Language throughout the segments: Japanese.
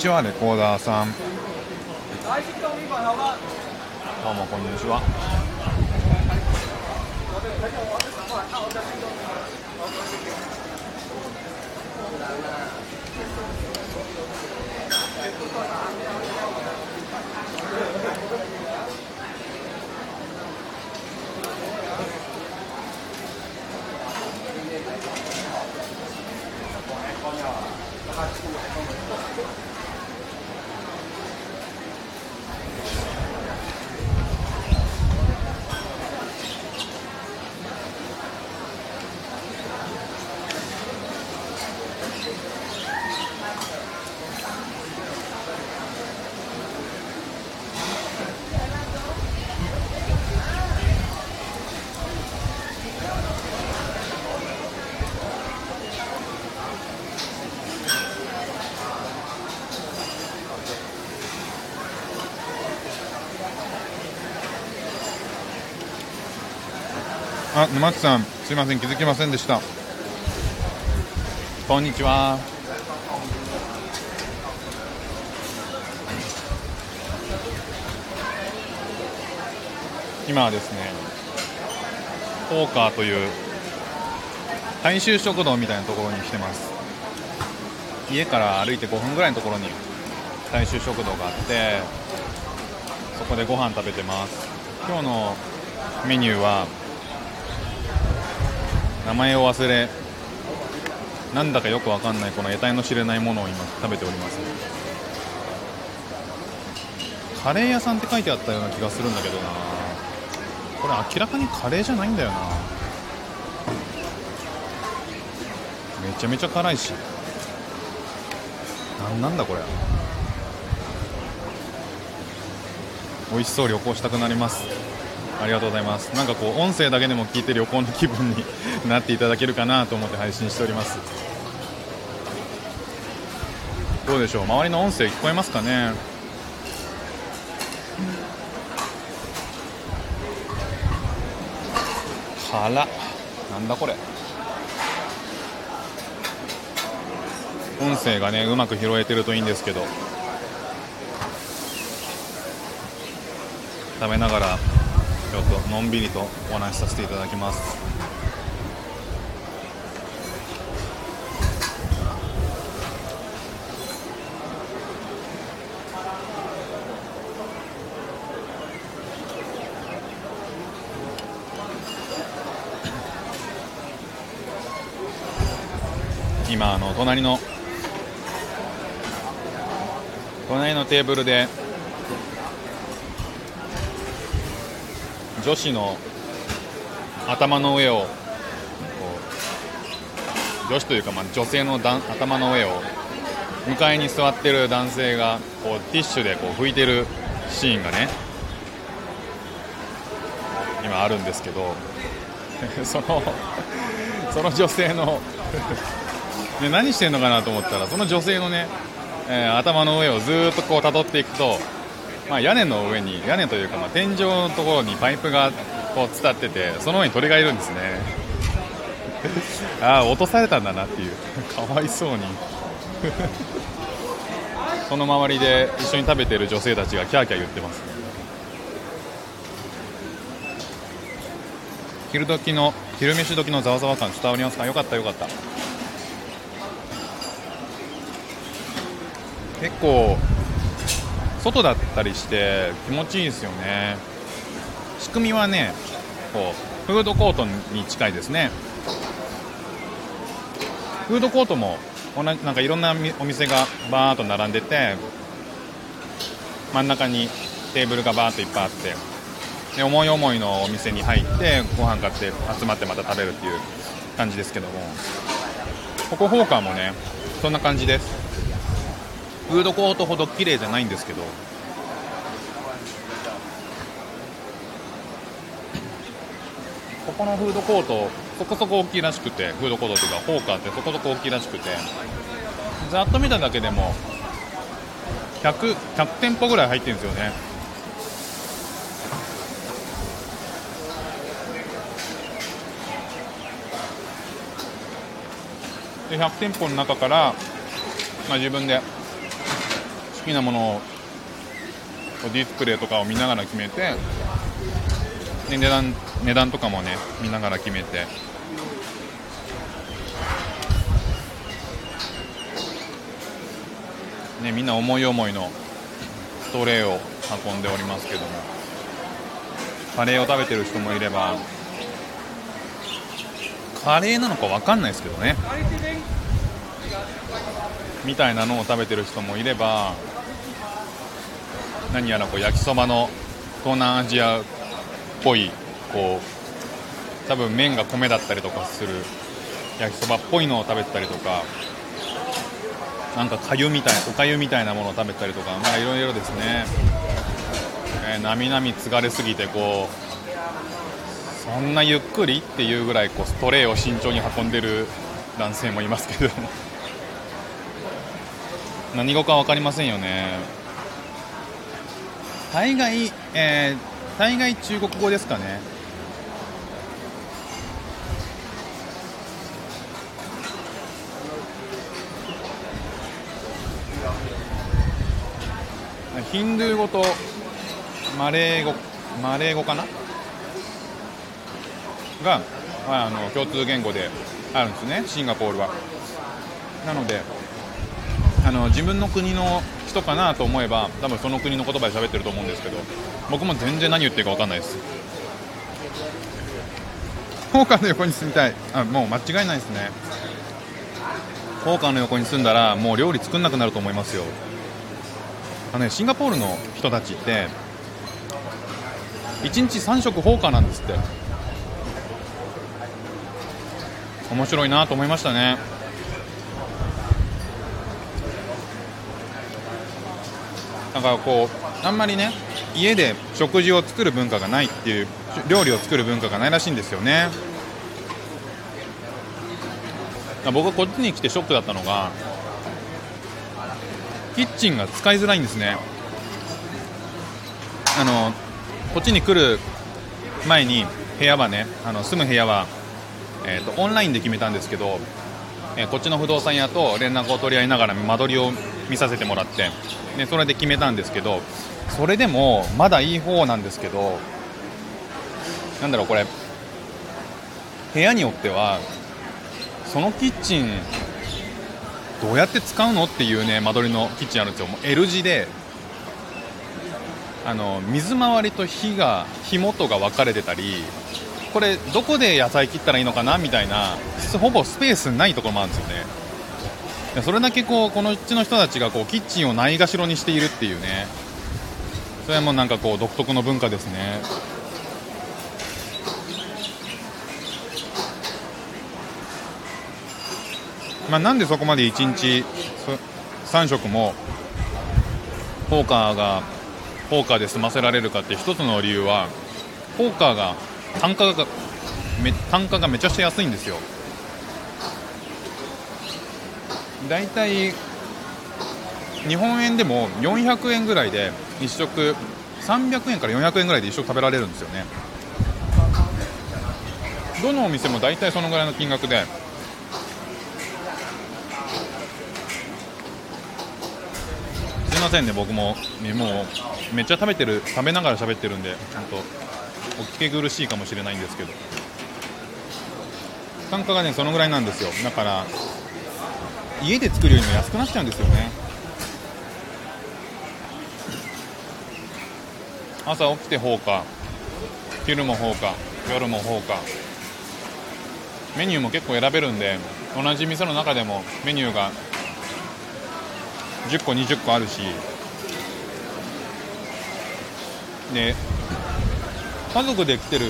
ちはレコーダーさん，どうもこんにちは。あ沼津さんすいません気づきませんでした。こんにちは。今はですねポーカーという大衆食堂みたいなところに来てます。家から歩いて5分ぐらいのところに大衆食堂があってそこでご飯食べてます。今日のメニューは名前を忘れなんだかよくわかんないこの得体の知れないものを今食べております。カレー屋さんって書いてあったような気がするんだけどな。これ明らかにカレーじゃないんだよな。めちゃめちゃ辛いし。なんなんだこれ美味しそう旅行したくなります。ありがとうございます。なんかこう音声だけでも聞いて旅行の気分になっていただけるかなと思って配信しております。どうでしょう？周りの音声聞こえますかね？辛なんだこれ。音声がねうまく拾えてるといいんですけど。食べながらちょっとのんびりとお話しさせていただきます。今あの隣の隣のテーブルで女子の頭の上を女子というかまあ女性の頭の上を向かいに座ってる男性がこうティッシュでこう拭いてるシーンがね今あるんですけど その その女性の で何してんのかなと思ったらその女性のね、えー頭の上をずっとこう辿っていくと、まあ、屋根の上に屋根というか、まあ、天井のところにパイプがこう伝っててその上に鳥がいるんですね。ああ落とされたんだなっていう。かわいそうに。その周りで一緒に食べてる女性たちがキャーキャー言ってます。昼時の昼飯時のざわざわ感伝わりますか？よかったよかった。結構外だったりして気持ちいいですよね。仕組みはねこうフードコートに近いですね。フードコートも同じなんかいろんなお店がバーっと並んでて真ん中にテーブルがバーっといっぱいあってで思い思いのお店に入ってご飯買って集まってまた食べるっていう感じですけども。ここホーカーもねそんな感じです。フードコートほど綺麗じゃないんですけど。ここのフードコートそこそこ大きいらしくてフードコートというかホーカーってそこそこ大きいらしくて。ざっと見ただけでも 100, 100店舗ぐらい入ってるんですよね。で100店舗の中から、まあ、自分で好きなものをディスプレイとかを見ながら決めて値段値段とかもね見ながら決めて。ねみんな思い思いのストレーを運んでおりますけども。カレーを食べてる人もいればカレーなのか分かんないですけどね。みたいなのを食べてる人もいれば何やらこう焼きそばの東南アジアっぽいこう多分麺が米だったりとかする焼きそばっぽいのを食べてたりとかなんかかゆみたいおかゆみたいなものを食べたりとかまあいろいろですね、えー、なみなみ継がれすぎてこうそんなゆっくり？っていうぐらいこうストレーを慎重に運んでる男性もいますけど。も何語か分かりませんよね。大概、えー、大概中国語ですかね。ヒンドゥー語とマレー語マレー語かな？が、まあ、あの共通言語であるんですねシンガポールは。なのであの自分の国の人かなと思えば多分その国の言葉で喋ってると思うんですけど僕も全然何言ってるか分かんないです。ホーカーの横に住みたい。あもう間違いないですね。ホーカーの横に住んだらもう料理作んなくなると思いますよ。あのね、シンガポールの人たちって1日3食ホーカーなんですって。面白いなと思いましたね。なんかこうあんまりね家で食事を作る文化がないっていう料理を作る文化がないらしいんですよね。僕はこっちに来てショックだったのがキッチンが使いづらいんですね。あのこっちに来る前に部屋はねあの住む部屋は、えーと、オンラインで決めたんですけど、えー、こっちの不動産屋と連絡を取り合いながら間取りを見させてもらってでそれで決めたんですけどそれでもまだいい方なんですけどなんだろうこれ部屋によってはそのキッチンどうやって使うの？っていうね間取りのキッチンあるんですよ。もう L 字であの水回りと火が火元が分かれてたりこれどこで野菜切ったらいいのかな？みたいなほぼスペースないところもあるんですよね。それだけこうこのうちの人たちがこうキッチンをないがしろにしているっていうね。それもなんかこう独特の文化ですね。まあ、なんでそこまで1日3食もポーカーがポーカーで済ませられるかって一つの理由はポーカーが単価が単価がめちゃくちゃ安いんですよ。だいたい日本円でも400円ぐらいで1食300円から400円ぐらいで1食食べられるんですよね。どのお店も大体そのぐらいの金額で。すいませんね僕ももうめっちゃ食べてる食べながら喋ってるんでちゃんとお聞き苦しいかもしれないんですけど。単価がねそのぐらいなんですよ。だから家で作るよりも安くなっちゃうんですよね。朝起きて放火昼も放火夜も放火メニューも結構選べるんで同じ店の中でもメニューが10個20個あるし。で家族で来てる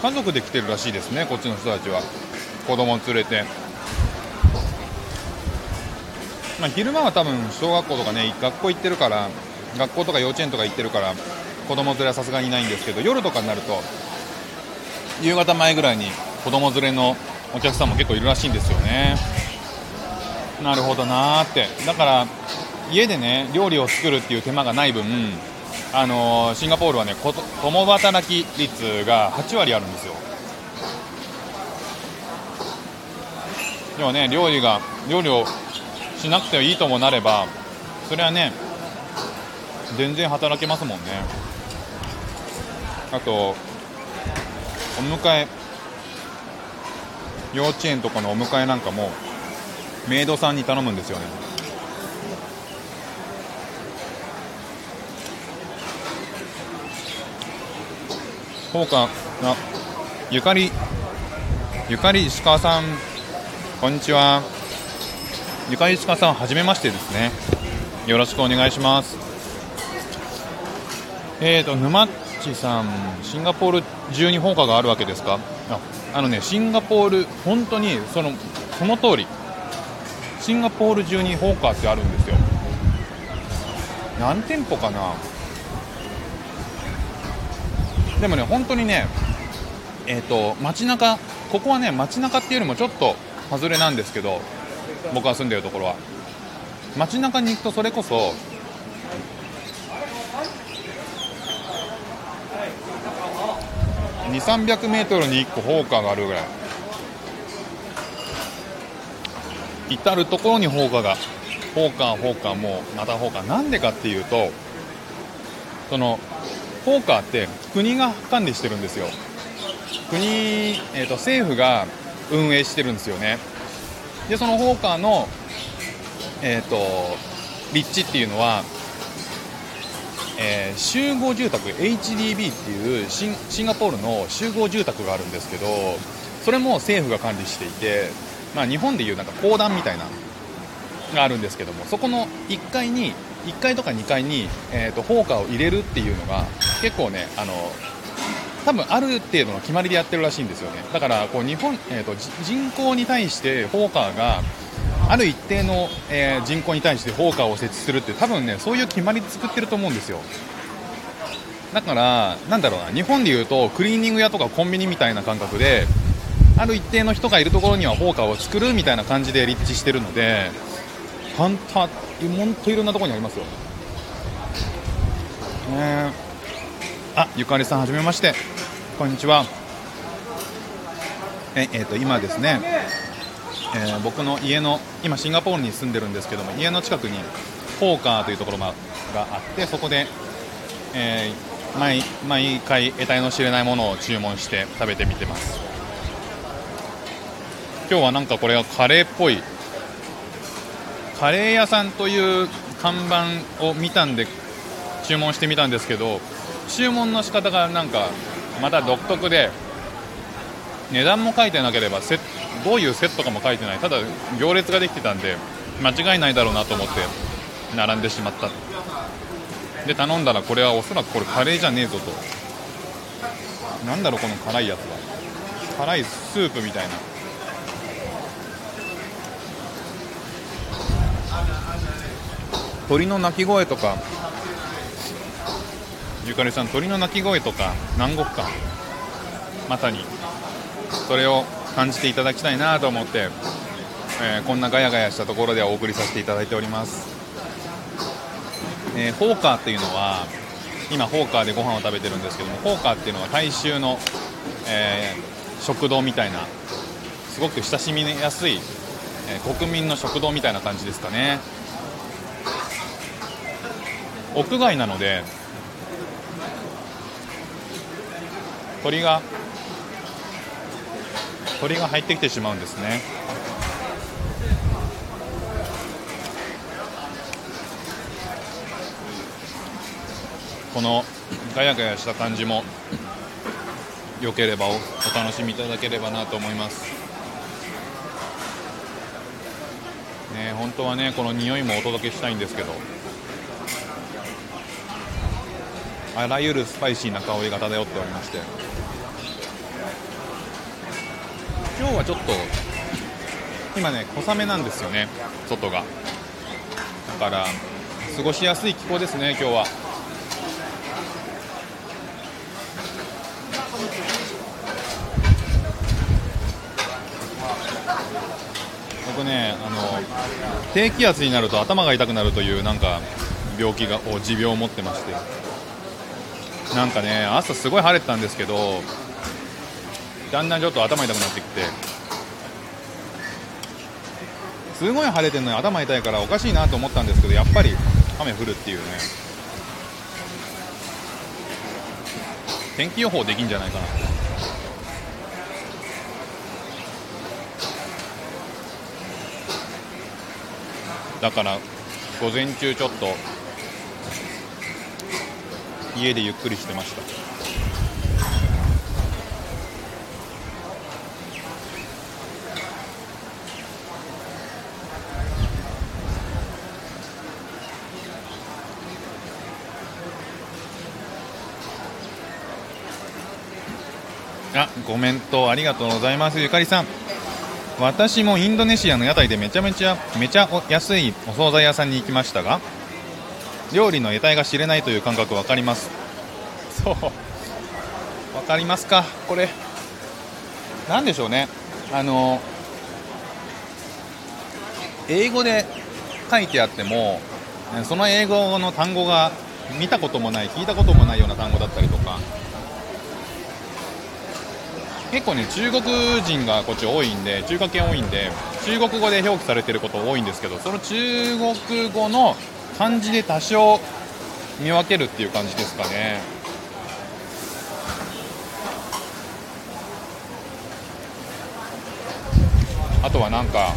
家族で来てるらしいですねこっちの人たちは。子供連れて。まあ、昼間は多分小学校とかね学校行ってるから学校とか幼稚園とか行ってるから子供連れはさすがにいないんですけど夜とかになると夕方前ぐらいに子供連れのお客さんも結構いるらしいんですよね。なるほどなーって。だから家でね料理を作るっていう手間がない分あのーシンガポールはね共働き率が8割あるんですよ。要はね料理が料理をしなくていいともなればそれはね全然働けますもんね。あとお迎え幼稚園とかのお迎えなんかもメイドさんに頼むんですよね。そうかあゆかりゆかり石川さんこんにちは。ゆかり石川さんはじめましてですね。よろしくお願いします。えーと沼っちさんシンガポール中に放火があるわけですか？ああのねシンガポール本当にそのその通り。シンガポール中に放火ってあるんですよ。何店舗かな？でもね本当にねえっ、と街中ここはね街中っていうよりもちょっと外れなんですけど僕が住んでるところは。街中に行くとそれこそ2 3 0 0メートルに1個放火があるぐらい。至る所に放火が。放火放火もうまた放火。なんでかっていうとその放火って国が管理してるんですよ。国、えー、と政府が運営してるんですよね。でその放火の、えー、と立地っていうのは、えー集合住宅 HDB っていうシンガポールの集合住宅があるんですけどそれも政府が管理していて、まあ、日本でいうなんか公団みたいながあるんですけどもそこの1階に1階とか2階に、えー、と放火を入れるっていうのが結構ねあの多分ある程度の決まりでやってるらしいんですよね。だからこう日本、えー、と人口に対して放火がある一定の、えー人口に対して放火を設置するって多分ねそういう決まりで作ってると思うんですよ。だからなんだろうな日本でいうとクリーニング屋とかコンビニみたいな感覚である一定の人がいるところには放火を作るみたいな感じで立地してるので本当本当いろんなところにありますよ。ねあゆかりさんはじめまして。こんにちは。ええーと今ですね、えー僕の家の今シンガポールに住んでるんですけども家の近くにポーカーというところががあってそこで、えー毎毎回得体の知れないものを注文して食べてみてます。今日はなんかこれはカレーっぽいカレー屋さんという看板を見たんで注文してみたんですけど注文の仕方がなんかまた独特で値段も書いてなければセどういうセットかも書いてない。ただ行列ができてたんで間違いないだろうなと思って並んでしまった。で頼んだらこれはおそらくこれカレーじゃねえぞと。なんだろうこの辛いやつは。辛いスープみたいな。鳥の鳴き声とかゆかりさん鳥の鳴き声とか南国感まさにそれを感じていただきたいなと思って、えーこんなガヤガヤしたところではお送りさせていただいております、えーホーカーっていうのは今ホーカーでご飯を食べてるんですけどもホーカーっていうのは大衆の、えー食堂みたいなすごく親しみやすい、え国民の食堂みたいな感じですかね。屋外なので鳥が鳥が入ってきてしまうんですね。このガヤガヤした感じも良ければお楽しみいただければなと思います。ね本当はねこの匂いもお届けしたいんですけど。あらゆるスパイシーな香りが漂っておりまして。今日はちょっと今ね小雨なんですよね外が。だから過ごしやすい気候ですね今日は。僕ねあの低気圧になると頭が痛くなるというなんか病気が持病を持ってまして。なんかね朝すごい晴れてたんですけどだんだんちょっと頭痛くなってきてすごい晴れてるのに頭痛いからおかしいなと思ったんですけどやっぱり雨降るっていうね。天気予報できんじゃないかな。だから午前中ちょっと家でゆっくりしてましたあコメントありがとうございます。ゆかりさん。私もインドネシアの屋台でめちゃめちゃめちゃ安いお惣菜屋さんに行きましたが料理の得体が知れないという感覚分かります。そう。分かりますか？これ。なんでしょうね。あの英語で書いてあってもその英語の単語が見たこともない聞いたこともないような単語だったりとか結構ね中国人がこっち多いんで中華圏多いんで中国語で表記されてること多いんですけどその中国語の漢字で多少見分けるっていう感じですかね。あとはなんか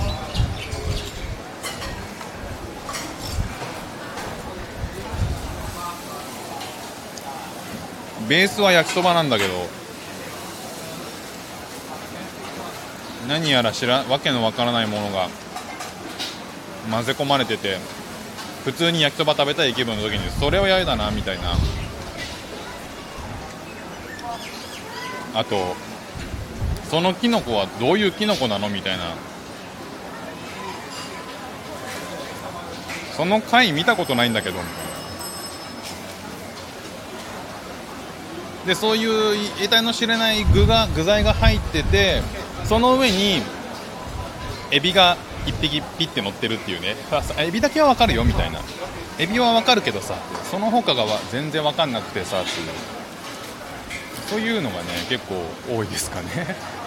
ベースは焼きそばなんだけど何やら知らわけのわからないものが混ぜ込まれてて普通に焼きそば食べたい気分の時にそれは嫌だなみたいな。あとそのキノコはどういうキノコなのみたいな。その回見たことないんだけど。みたいなでそういう得体の知れない具が具材が入っててその上にエビが1匹ピッて乗ってるっていうね。エビだけは分かるよみたいな。エビは分かるけどさその他が全然分かんなくてさっていう。そういうのがね結構多いですかね。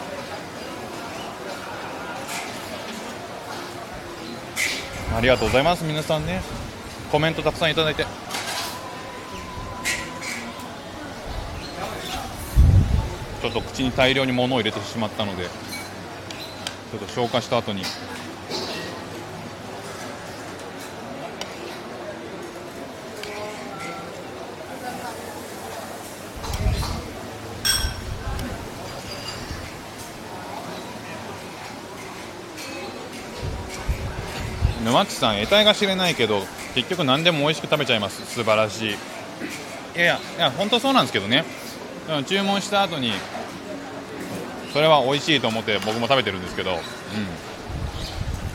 ありがとうございます皆さんね。コメントたくさんいただいて。ちょっと口に大量に物を入れてしまったのでちょっと消化した後に。沼地さん得体が知れないけど結局何でも美味しく食べちゃいます。素晴らしい。いやいやいや本当そうなんですけどね。注文した後にそれは美味しいと思って僕も食べてるんですけど、うん、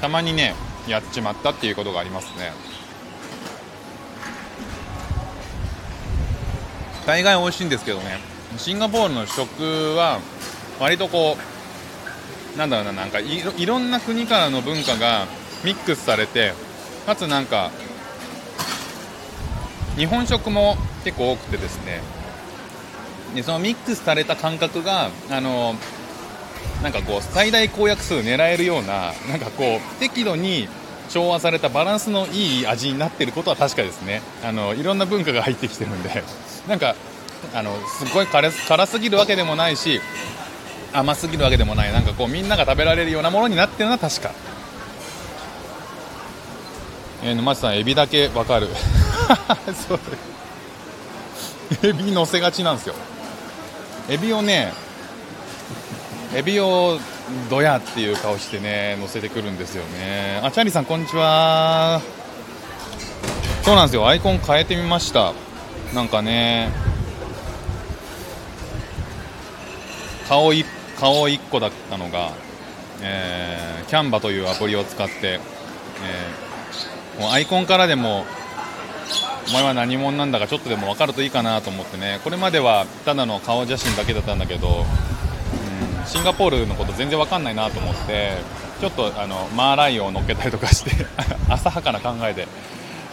たまにねやっちまったっていうことがありますね。大概美味しいんですけどね。シンガポールの食は割とこうなんだろうななんかいろいろんな国からの文化がミックスされてかつなんか日本食も結構多くてですね。でそのミックスされた感覚があのなんかこう最大公約数狙えるようななんかこう適度に調和されたバランスのいい味になっていることは確かですね。あのいろんな文化が入ってきてるんで。なんかあのすごい辛辛すぎるわけでもないし甘すぎるわけでもない。なんかこうみんなが食べられるようなものになってるのは確か。えー、沼地さんエビだけわかる。そう。エビ乗せがちなんですよ。エビをねエビをドヤっていう顔してね乗せてくるんですよね。あチャーリーさんこんにちは。そうなんですよ。アイコン変えてみました。なんかね顔い顔1個だったのが、えー、キャンバというアプリを使って、えー、もうアイコンからでもお前は何者なんだかちょっとでも分かるといいかなと思ってね。これまではただの顔写真だけだったんだけど、シンガポールのこと全然分かんないなと思ってちょっとあのマーライオンを乗っけたりとかして 浅はかな考えで、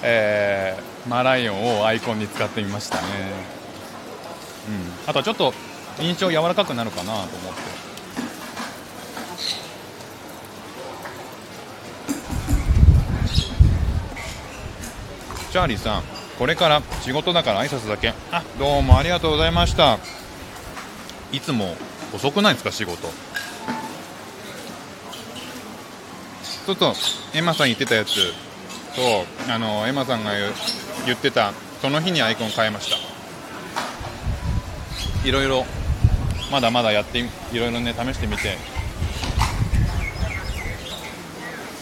えー、マーライオンをアイコンに使ってみましたね、うん、あとはちょっと印象柔らかくなるかなと思って。チャーリーさんこれから仕事だから挨拶だけ。あどうもありがとうございました。いつも遅くないですか仕事。ちょっとエマさん言ってたやつとあのエマさんが言ってたその日にアイコン変えました。いろいろまだまだやっていろいろね試してみて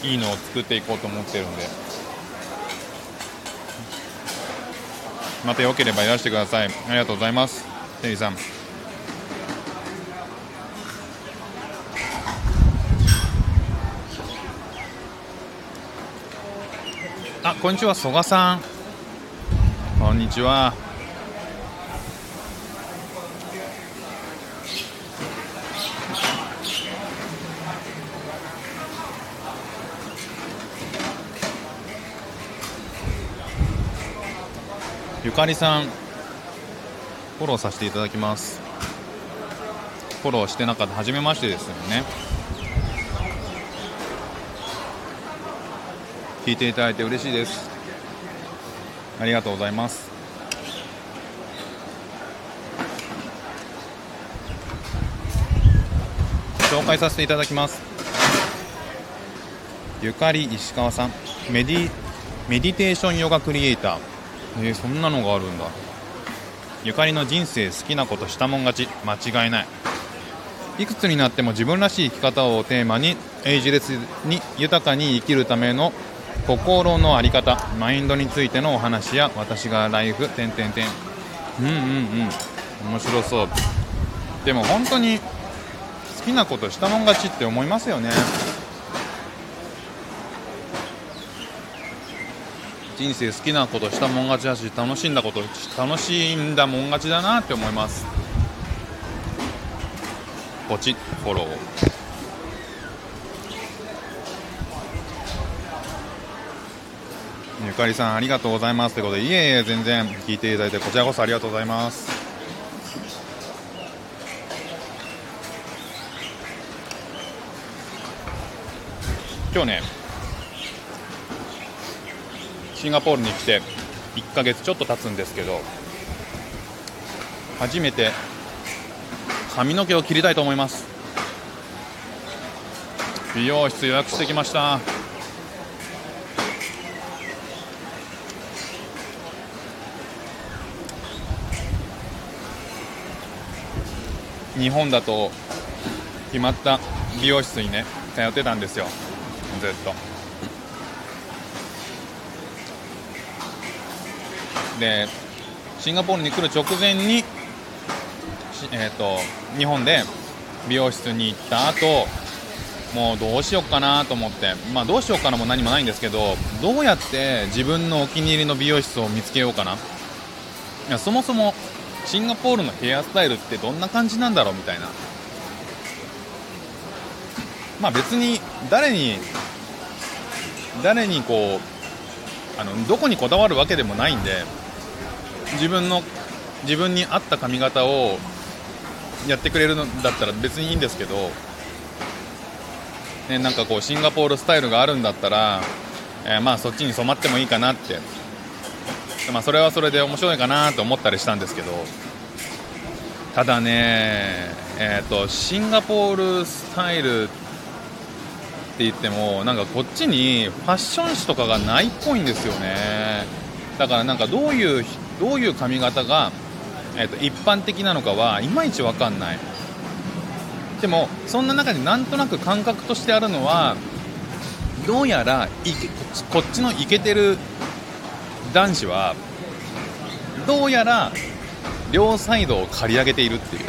いいのを作っていこうと思ってるんで。またよければいらしてください。ありがとうございます。テリーさん。こんにちは曽我さん。こんにちは。ゆかりさんフォローさせていただきます。フォローしてなかった。初めましてですよね。聞いていただいて嬉しいです。ありがとうございます。紹介させていただきます。ゆかり石川さん。メディメディテーションヨガクリエイター。えー、そんなのがあるんだ。ゆかりの人生好きなことしたもん勝ち。間違いない。いくつになっても自分らしい生き方をテーマにエイジレスに豊かに生きるための心の在り方マインドについてのお話や私がライフ点点点うんうんうん。面白そう。でも本当に好きなことしたもん勝ちって思いますよね。人生好きなことしたもん勝ちだし楽しんだこと楽しんだもん勝ちだなって思います。ポチフォロー。かりさんありがとうございます。ということでいえいえ全然聞いていただいてこちらこそありがとうございます。今日ねシンガポールに来て1ヶ月ちょっと経つんですけど初めて髪の毛を切りたいと思います。美容室予約してきました。日本だと決まった美容室にね通ってたんですよ。ずっと。でシンガポールに来る直前に、えーと、日本で美容室に行った後もうどうしようかなと思って、まあ、どうしようかなも何もないんですけどどうやって自分のお気に入りの美容室を見つけようかな。いやそもそもシンガポールのヘアスタイルってどんな感じなんだろうみたいな。まあ別に誰に誰にこうあのどこにこだわるわけでもないんで自分の自分に合った髪型をやってくれるんだったら別にいいんですけど、ね、なんかこうシンガポールスタイルがあるんだったら、えー、まあそっちに染まってもいいかなって、まあ、それはそれで面白いかなと思ったりしたんですけどただね、えーと、シンガポールスタイルって言ってもなんかこっちにファッション誌とかがないっぽいんですよね。だからなんかどういうどういう髪型がえー、と一般的なのかはいまいち分かんない。でもそんな中でなんとなく感覚としてあるのはどうやらこっちのイケてる男子はどうやら両サイドを刈り上げているっていう。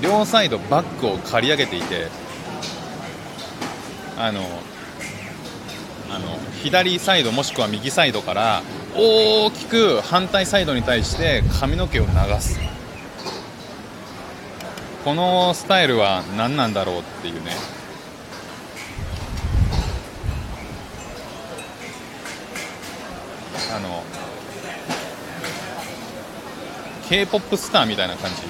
両サイドバックを刈り上げていてあのあの左サイドもしくは右サイドから大きく反対サイドに対して髪の毛を流す。このスタイルは何なんだろうっていうね。あの k p o p スターみたいな感じ。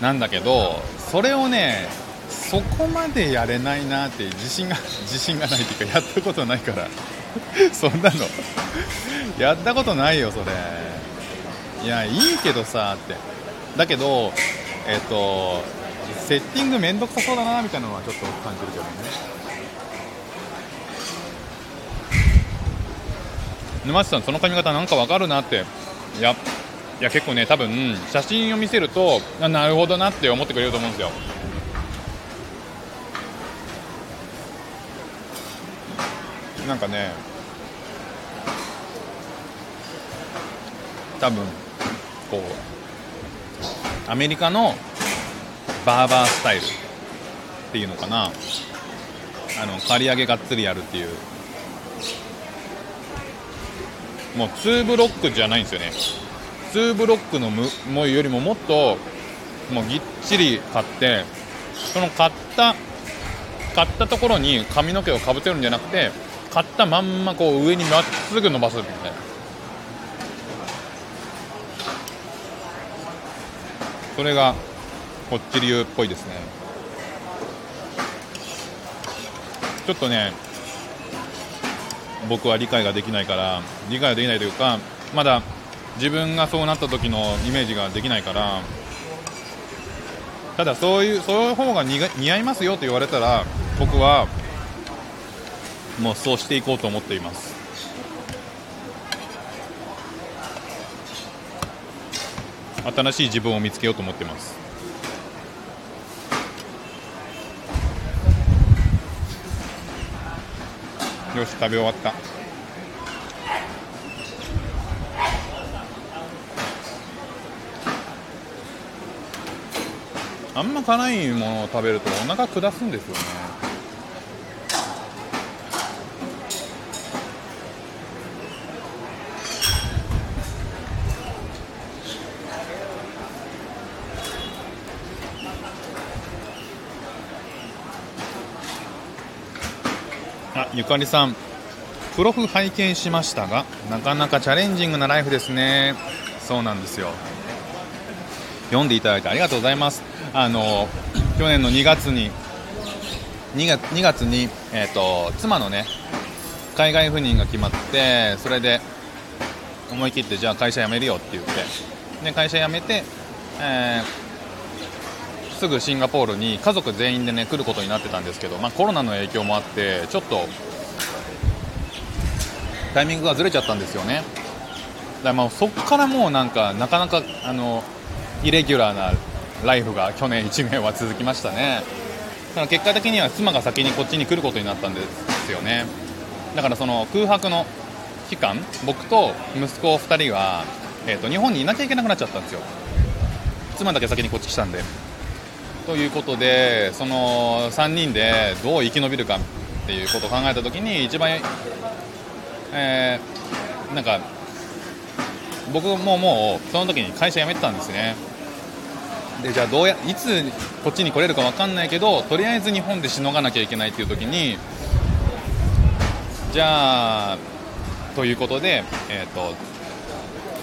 なんだけどそれをねそこまでやれないなって自信が 自信がないっていうかやったことないから。そんなの。やったことないよそれ。いやいいけどさって。だけどえっ、とセッティングめんどくさそうだなみたいなのはちょっと感じるけどね。沼地さんその髪型なんかわかるなって。いやいや結構ね多分写真を見せるとなるほどなって思ってくれると思うんですよ。なんかね多分こうアメリカのバーバースタイルっていうのかな。あの刈り上げがっつりやるっていう。もう2ブロックじゃないんですよね。2ブロックのむもよりももっともうぎっちり買ってその買った買ったところに髪の毛をかぶせるんじゃなくて買ったまんまこう上にまっすぐ伸ばすみたいな。それがこっち流っぽいですね。ちょっとね僕は理解ができないから理解できないというかまだ自分がそうなった時のイメージができないからただそういうそういう方が似が似合いますよと言われたら僕はもうそうしていこうと思っています。新しい自分を見つけようと思ってます。よし食べ終わった。あんま辛いものを食べるとお腹下すんですよねあゆかりさんプロフ拝見しましたがなかなかチャレンジングなライフですね。そうなんですよ。読んでいただいてありがとうございます。あの去年の2月に2月 ,2 月に、えーと、妻のね海外赴任が決まってそれで思い切ってじゃあ会社辞めるよって言ってで会社辞めて、えー、すぐシンガポールに家族全員でね来ることになってたんですけど、まあ、コロナの影響もあってちょっとタイミングがずれちゃったんですよね。だからまあそこからもうなんかなかなかあのイレギュラーなライフが去年1年は続きましたね。だから結果的には妻が先にこっちに来ることになったんですよね。だからその空白の期間僕と息子2人は、えーと、日本にいなきゃいけなくなっちゃったんですよ。妻だけ先にこっち来たんで。ということでその3人でどう生き延びるかっていうことを考えた時に一番、えー、なんか僕ももうその時に会社辞めてたんですね。でじゃあどうやいつこっちに来れるか分かんないけどとりあえず日本でしのがなきゃいけないっていう時にじゃあということで、えーと、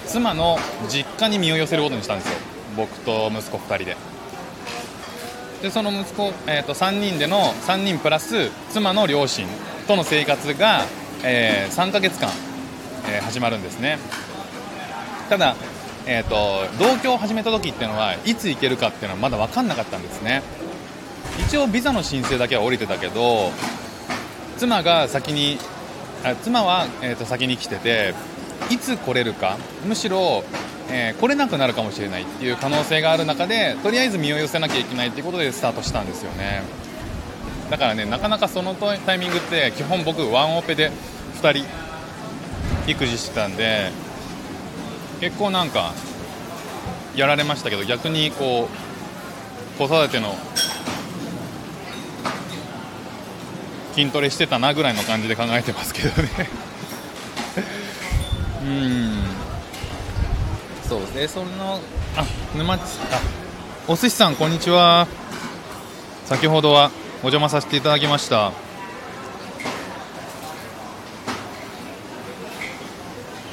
妻の実家に身を寄せることにしたんですよ。僕と息子2人で。でその息子、えーと、3人での3人プラス妻の両親との生活が、えー、3ヶ月間、えー、始まるんですね。ただえーと、同居を始めた時っていうのはいつ行けるかっていうのはまだ分かんなかったんですね。一応ビザの申請だけは降りてたけど妻が先にあ妻は、えーと、先に来てていつ来れるかむしろ、えー来れなくなるかもしれないっていう可能性がある中でとりあえず身を寄せなきゃいけないっていうことでスタートしたんですよね。だからねなかなかそのタイミングって基本僕ワンオペで2人育児してたんで結構なんかやられましたけど逆にこう子育ての筋トレしてたなぐらいの感じで考えてますけどね。うん。そうですね。そのあ沼地あお寿司さんこんにちは。先ほどはお邪魔させていただきました。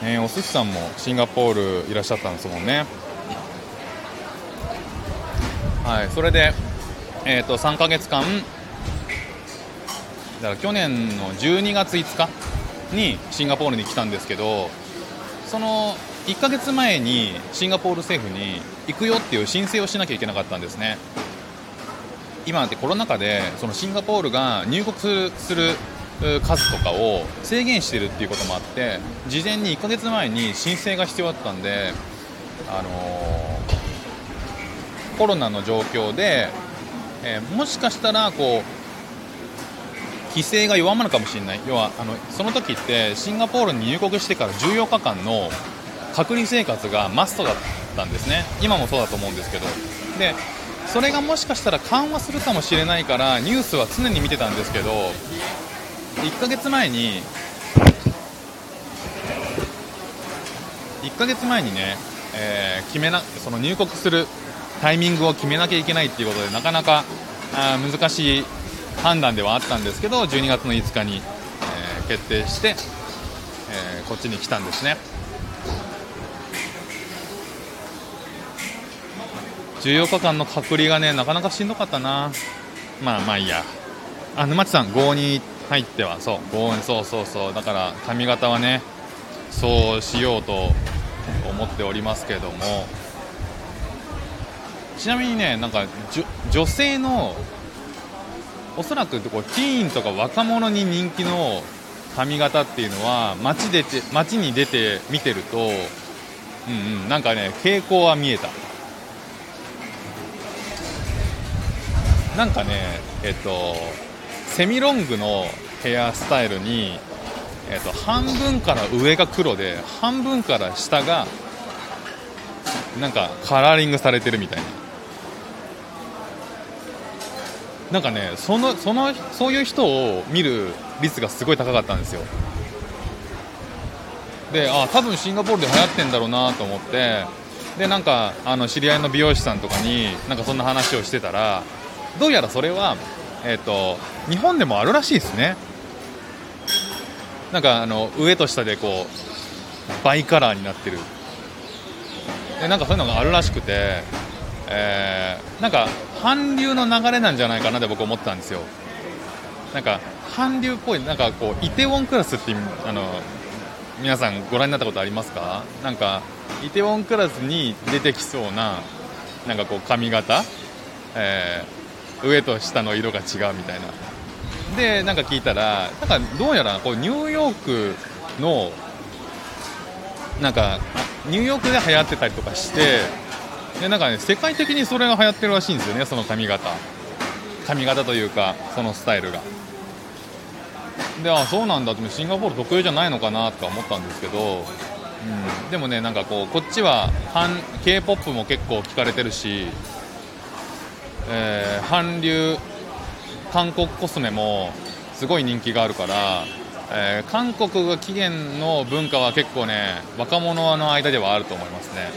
えーお寿司さんもシンガポールいらっしゃったんですもんね。はいそれでえっ、と3ヶ月間だから去年の12月5日にシンガポールに来たんですけどその1ヶ月前にシンガポール政府に行くよっていう申請をしなきゃいけなかったんですね。今ってコロナ禍でそのシンガポールが入国する数とかを制限してるっていうこともあって事前に1ヶ月前に申請が必要だったんで、あのーコロナの状況で、えーもしかしたらこう規制が弱まるかもしれない。要はあのその時ってシンガポールに入国してから14日間の隔離生活がマストだったんですね。今もそうだと思うんですけど。でそれがもしかしたら緩和するかもしれないからニュースは常に見てたんですけど1ヶ月前に1ヶ月前にね、えー決めなその入国するタイミングを決めなきゃいけないっていうことでなかなかあ難しい判断ではあったんですけど12月の5日に、えー決定して、えーこっちに来たんですね。14日間の隔離がねなかなかしんどかったな。まあまあいいや。あ沼地さん5に入ってはそう5そうそうそう。だから髪型はねそうしようと思っておりますけども。ちなみにねなんか女性のおそらくこうティーンとか若者に人気の髪型っていうのは街で街に出て見てると、うんうん、なんかね傾向は見えた。なんかねえっとセミロングのヘアスタイルに、えっと、半分から上が黒で半分から下がなんかカラーリングされてるみたいな。なんかねそのそのそういう人を見る率がすごい高かったんですよ。であ多分シンガポールで流行ってんだろうなと思って。でなんかあの知り合いの美容師さんとかになんかそんな話をしてたらどうやらそれは、えっと日本でもあるらしいですね。なんかあの上と下でこうバイカラーになってる。でなんかそういうのがあるらしくて、えーなんか韓流の流れなんじゃないかなって僕思ったんですよ。なんか韓流っぽいなんかこうイテウォンクラスってあの皆さんご覧になったことありますか？なんかイテウォンクラスに出てきそうななんかこう髪型、えー上と下の色が違うみたいな。でなんか聞いたらなんかどうやらこうニューヨークのなんかニューヨークで流行ってたりとかしてでなんかね世界的にそれが流行ってるらしいんですよねその髪型。髪型というかそのスタイルが。であそうなんだってシンガポール特有じゃないのかなとか思ったんですけど、うん、でもねなんかこうこっちは k p o p も結構聞かれてるし、えー韓流韓国コスメもすごい人気があるから、えー韓国が起源の文化は結構ね若者の間ではあると思いますね。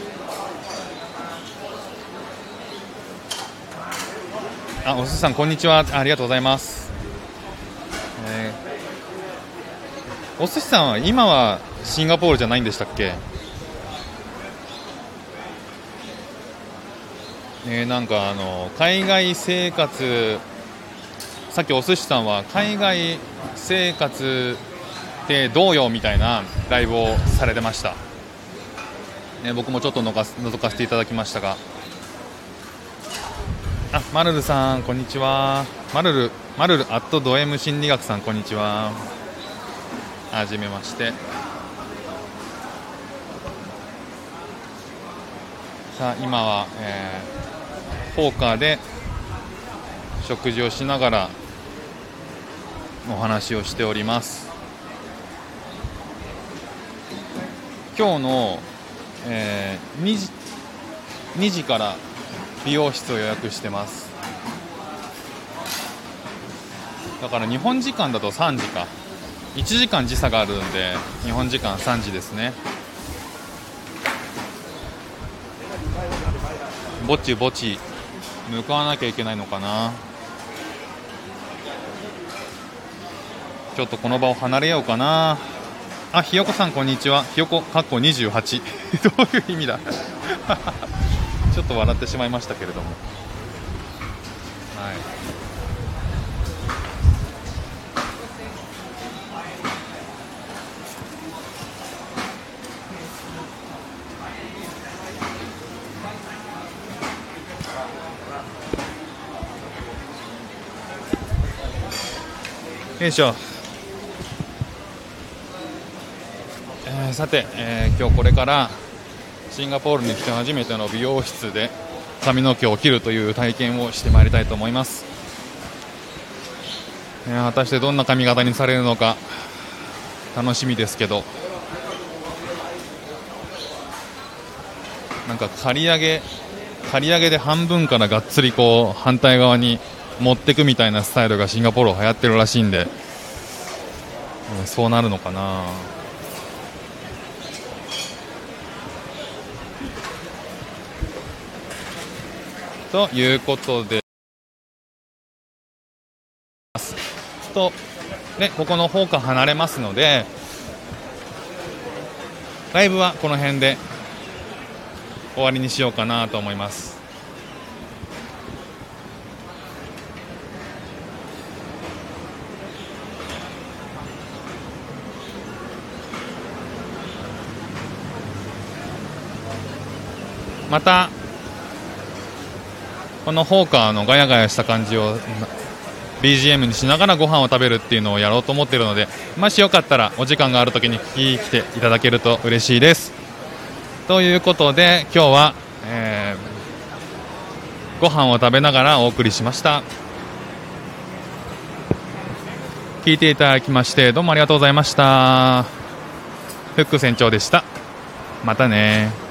あおすしさんこんにちは。ありがとうございます、えーおすしさんは今はシンガポールじゃないんでしたっけ？えー、なんかあの海外生活さっきお寿司さんは海外生活ってどうよみたいなライブをされてました、ね、僕もちょっとのか覗かせていただきましたが。あマルルさんこんにちは。マルルマルルアットド M 心理学さんこんにちは。はじめまして。さあ今は、えーポーカーで食事をしながらお話をしております。今日の、えー、2, 時2時から美容室を予約してます。だから日本時間だと3時か。1時間時差があるんで日本時間3時ですね。ぼちぼち。向かわなきゃいけないのかな。ちょっとこの場を離れようかな。あひよこさんこんにちは。ひよこかっこ28 どういう意味だ？ちょっと笑ってしまいましたけれども。はい。よいしょ、えー、さて、えー、今日これからシンガポールに来て初めての美容室で髪の毛を切るという体験をしてまいりたいと思います、えー、果たしてどんな髪型にされるのか楽しみですけど。なんか刈り上げ刈り上げで半分からがっつりこう反対側に持ってくみたいなスタイルがシンガポール流行ってるらしいんで、うん、そうなるのかな。ということで。と、ね、ここの方から離れますので。ライブはこの辺で終わりにしようかなと思います。またこのホーカーのガヤガヤした感じを BGM にしながらご飯を食べるっていうのをやろうと思っているのでもしよかったらお時間がある時に聞きに来ていただけると嬉しいです。ということで今日は、えー、ご飯を食べながらお送りしました。聞いていただきましてどうもありがとうございました。フック船長でした。またね